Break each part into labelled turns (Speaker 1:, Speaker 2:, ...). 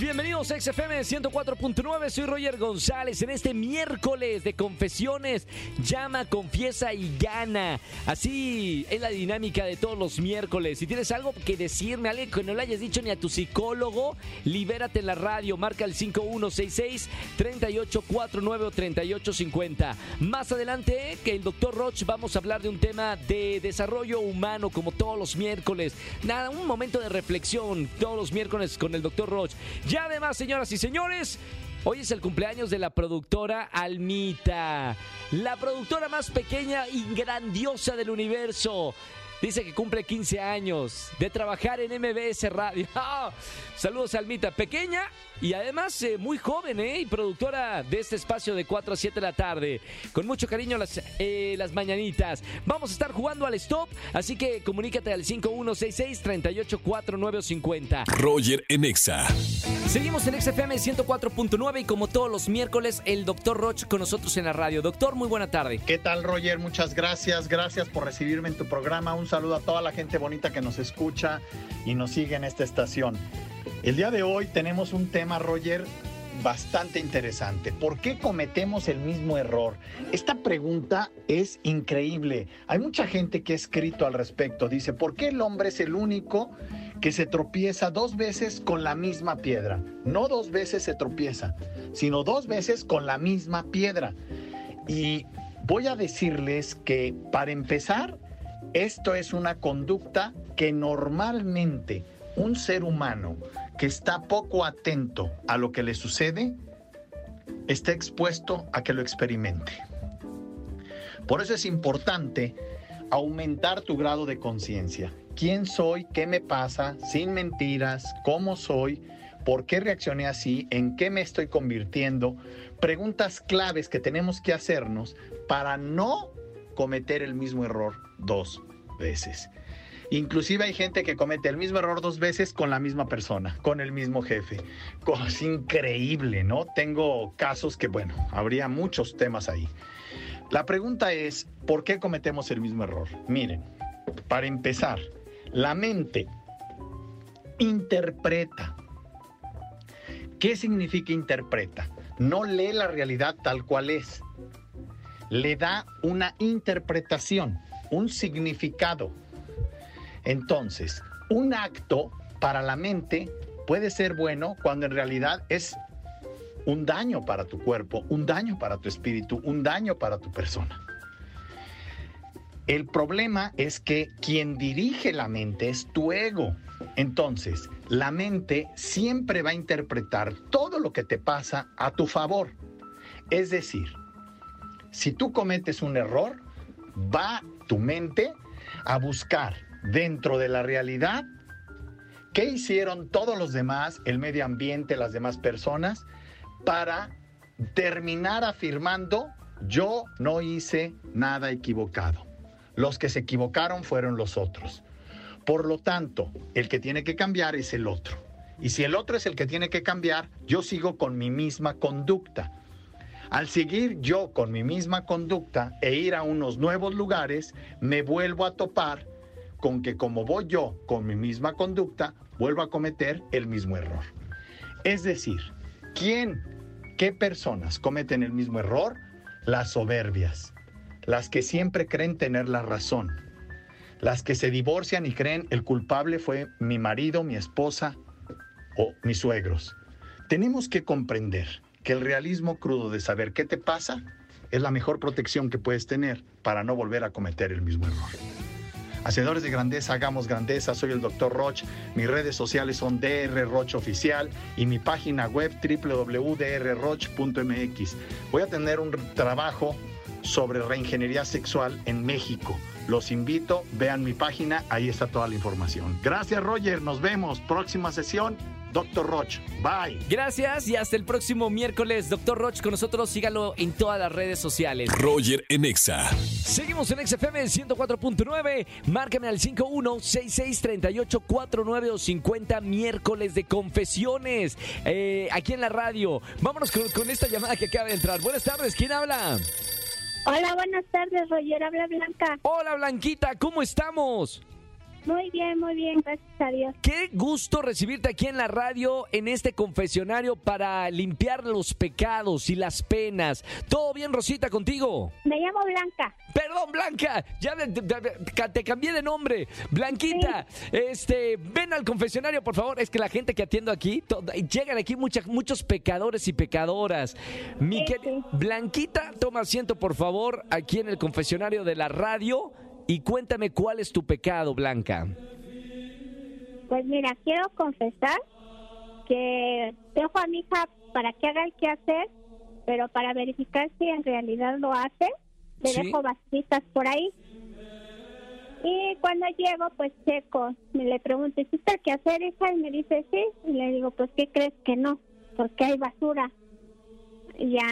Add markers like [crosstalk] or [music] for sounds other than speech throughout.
Speaker 1: Bienvenidos a XFM 104.9. Soy Roger González en este miércoles de confesiones. Llama, confiesa y gana. Así es la dinámica de todos los miércoles. Si tienes algo que decirme, algo que no le hayas dicho ni a tu psicólogo, libérate en la radio. Marca el 5166-3849 o 3850. Más adelante, que el doctor Roch vamos a hablar de un tema de desarrollo humano, como todos los miércoles. Nada, un momento de reflexión todos los miércoles con el doctor Roch. Ya además, señoras y señores, hoy es el cumpleaños de la productora Almita, la productora más pequeña y grandiosa del universo. Dice que cumple 15 años de trabajar en MBS Radio. [laughs] ¡Ah! Saludos, Almita. Pequeña y además eh, muy joven, ¿eh? Y productora de este espacio de 4 a 7 de la tarde. Con mucho cariño las, eh, las mañanitas. Vamos a estar jugando al stop, así que comunícate al 5166-384950.
Speaker 2: Roger en Exa.
Speaker 1: Seguimos en XFM 104.9 y como todos los miércoles, el doctor Roch con nosotros en la radio. Doctor, muy buena tarde.
Speaker 3: ¿Qué tal, Roger? Muchas gracias. Gracias por recibirme en tu programa. Un saludo a toda la gente bonita que nos escucha y nos sigue en esta estación. El día de hoy tenemos un tema, Roger, bastante interesante. ¿Por qué cometemos el mismo error? Esta pregunta es increíble. Hay mucha gente que ha escrito al respecto. Dice, ¿por qué el hombre es el único que se tropieza dos veces con la misma piedra? No dos veces se tropieza, sino dos veces con la misma piedra. Y voy a decirles que para empezar, esto es una conducta que normalmente un ser humano que está poco atento a lo que le sucede, está expuesto a que lo experimente. Por eso es importante aumentar tu grado de conciencia. ¿Quién soy? ¿Qué me pasa? Sin mentiras, ¿cómo soy? ¿Por qué reaccioné así? ¿En qué me estoy convirtiendo? Preguntas claves que tenemos que hacernos para no cometer el mismo error dos veces. Inclusive hay gente que comete el mismo error dos veces con la misma persona, con el mismo jefe. Es increíble, ¿no? Tengo casos que, bueno, habría muchos temas ahí. La pregunta es, ¿por qué cometemos el mismo error? Miren, para empezar, la mente interpreta. ¿Qué significa interpreta? No lee la realidad tal cual es. Le da una interpretación, un significado. Entonces, un acto para la mente puede ser bueno cuando en realidad es un daño para tu cuerpo, un daño para tu espíritu, un daño para tu persona. El problema es que quien dirige la mente es tu ego. Entonces, la mente siempre va a interpretar todo lo que te pasa a tu favor. Es decir, si tú cometes un error, va tu mente a buscar dentro de la realidad qué hicieron todos los demás, el medio ambiente, las demás personas, para terminar afirmando yo no hice nada equivocado. Los que se equivocaron fueron los otros. Por lo tanto, el que tiene que cambiar es el otro. Y si el otro es el que tiene que cambiar, yo sigo con mi misma conducta. Al seguir yo con mi misma conducta e ir a unos nuevos lugares, me vuelvo a topar con que como voy yo con mi misma conducta, vuelvo a cometer el mismo error. Es decir, ¿quién, qué personas cometen el mismo error? Las soberbias, las que siempre creen tener la razón, las que se divorcian y creen el culpable fue mi marido, mi esposa o mis suegros. Tenemos que comprender que el realismo crudo de saber qué te pasa es la mejor protección que puedes tener para no volver a cometer el mismo error. Hacedores de grandeza, hagamos grandeza. Soy el Dr. Roch. Mis redes sociales son DR Roch Oficial y mi página web www.drroch.mx. Voy a tener un trabajo sobre reingeniería sexual en México. Los invito, vean mi página, ahí está toda la información. Gracias Roger, nos vemos. Próxima sesión, Dr. Roch. Bye.
Speaker 1: Gracias y hasta el próximo miércoles. Doctor Roch con nosotros. Sígalo en todas las redes sociales.
Speaker 2: Roger en Exa.
Speaker 1: Seguimos en XFM 104.9. Márcame al 51663849 o 50 miércoles de confesiones. eh, aquí en la radio. Vámonos con, con esta llamada que acaba de entrar. Buenas tardes. ¿Quién habla?
Speaker 4: Hola, buenas tardes, Roger. Habla Blanca.
Speaker 1: Hola Blanquita, ¿cómo estamos?
Speaker 4: Muy bien, muy bien, gracias a Dios.
Speaker 1: Qué gusto recibirte aquí en la radio, en este confesionario para limpiar los pecados y las penas. ¿Todo bien, Rosita, contigo?
Speaker 4: Me llamo Blanca.
Speaker 1: Perdón, Blanca, ya te, te- te cambié de nombre. Blanquita, este, ven al confesionario, por favor. Es que la gente que atiendo aquí, llegan aquí muchas, muchos pecadores y pecadoras. Mi
Speaker 4: Sí,
Speaker 1: quer-
Speaker 4: sí.
Speaker 1: Blanquita, toma asiento, por favor, aquí en el confesionario de la radio y cuéntame cuál es tu pecado, Blanca.
Speaker 4: Pues mira, quiero confesar que dejo a mi hija para que haga el quehacer, pero para verificar si en realidad lo hace, le
Speaker 1: Sí.
Speaker 4: dejo basuritas por ahí. Y cuando llego, pues checo, me le pregunto, ¿hiciste el quehacer, hija? Y me dice, sí. Y le digo, pues, ¿qué crees que no? Porque hay basura. Y ya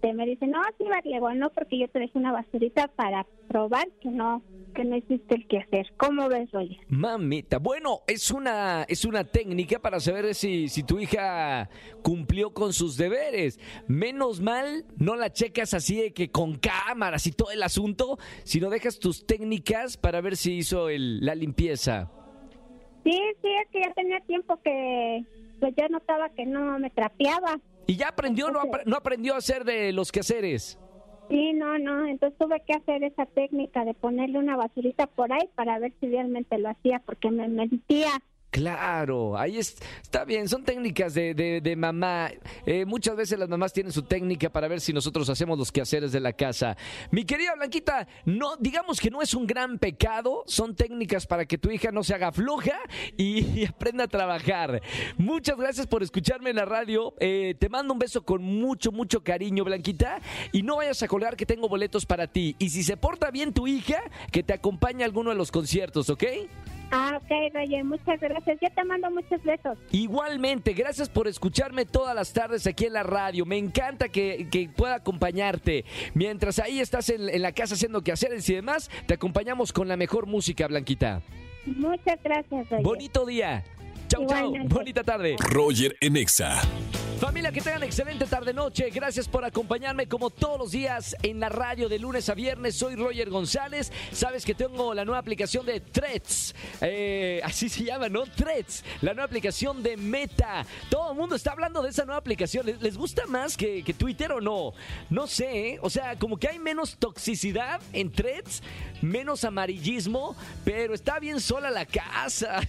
Speaker 4: este, me dice, no, sí, le digo, no, porque yo te dejé una basurita para probar que no que no hiciste el quehacer. ¿Cómo ves, Roger?
Speaker 1: Mamita, bueno, es una, es una técnica para saber si, si tu hija cumplió con sus deberes. Menos mal, no la checas así de que con cámaras y todo el asunto, sino dejas tus técnicas para ver si hizo el- la limpieza.
Speaker 4: Sí, sí, es que ya tenía tiempo que pues yo notaba que no me trapeaba.
Speaker 1: ¿Y ya aprendió o no, no aprendió a hacer de los quehaceres?
Speaker 4: Sí, no, no, entonces tuve que hacer esa técnica de ponerle una basurita por ahí para ver si realmente lo hacía, porque me mentía.
Speaker 1: Claro, ahí es- está bien, son técnicas de, de- de mamá. Eh, muchas veces las mamás tienen su técnica para ver si nosotros hacemos los quehaceres de la casa. Mi querida Blanquita, no, digamos que no es un gran pecado, son técnicas para que tu hija no se haga floja y, y [laughs] aprenda a trabajar. Muchas gracias por escucharme en la radio. Eh, te mando un beso con mucho, mucho cariño, Blanquita. Y no vayas a colgar que tengo boletos para ti. Y si se porta bien tu hija, que te acompañe a alguno de los conciertos, ¿ok?
Speaker 4: Ah, ok, Roger, muchas gracias. Yo te mando muchos besos.
Speaker 1: Igualmente, gracias por escucharme todas las tardes aquí en la radio. Me encanta que, que pueda acompañarte. Mientras ahí estás en, en la casa haciendo quehaceres y demás, te acompañamos con la mejor música, Blanquita.
Speaker 4: Muchas gracias, Roger.
Speaker 1: Bonito día. Chau, chau.
Speaker 4: Igualmente.
Speaker 1: Bonita tarde.
Speaker 2: Roger en Exa.
Speaker 1: Familia, que tengan excelente tarde-noche. Gracias por acompañarme como todos los días en la radio de lunes a viernes. Soy Roger González. Sabes que tengo la nueva aplicación de Threads. Eh, así se llama, ¿no? Threads. La nueva aplicación de Meta. Todo el mundo está hablando de esa nueva aplicación. ¿Les, gusta más que, Twitter o no? No sé. ¿eh? O sea, como que hay menos toxicidad en Threads, menos amarillismo, pero está bien sola la casa.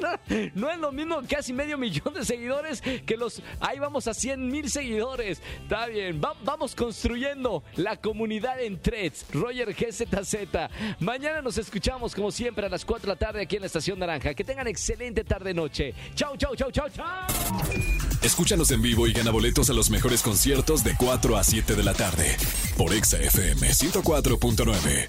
Speaker 1: [laughs] no es lo mismo casi medio millón de seguidores que los... Ahí vamos a 100 mil seguidores. Está bien. Va- vamos construyendo la comunidad en Threads. Roger GZZ. Mañana nos escuchamos como siempre a las 4 de la tarde aquí en la Estación Naranja. Que tengan excelente tarde-noche. Chau, chau, chau, chau, chau.
Speaker 2: Escúchanos en vivo y gana boletos a los mejores conciertos de 4 a 7 de la tarde. Por Exa FM 104.9.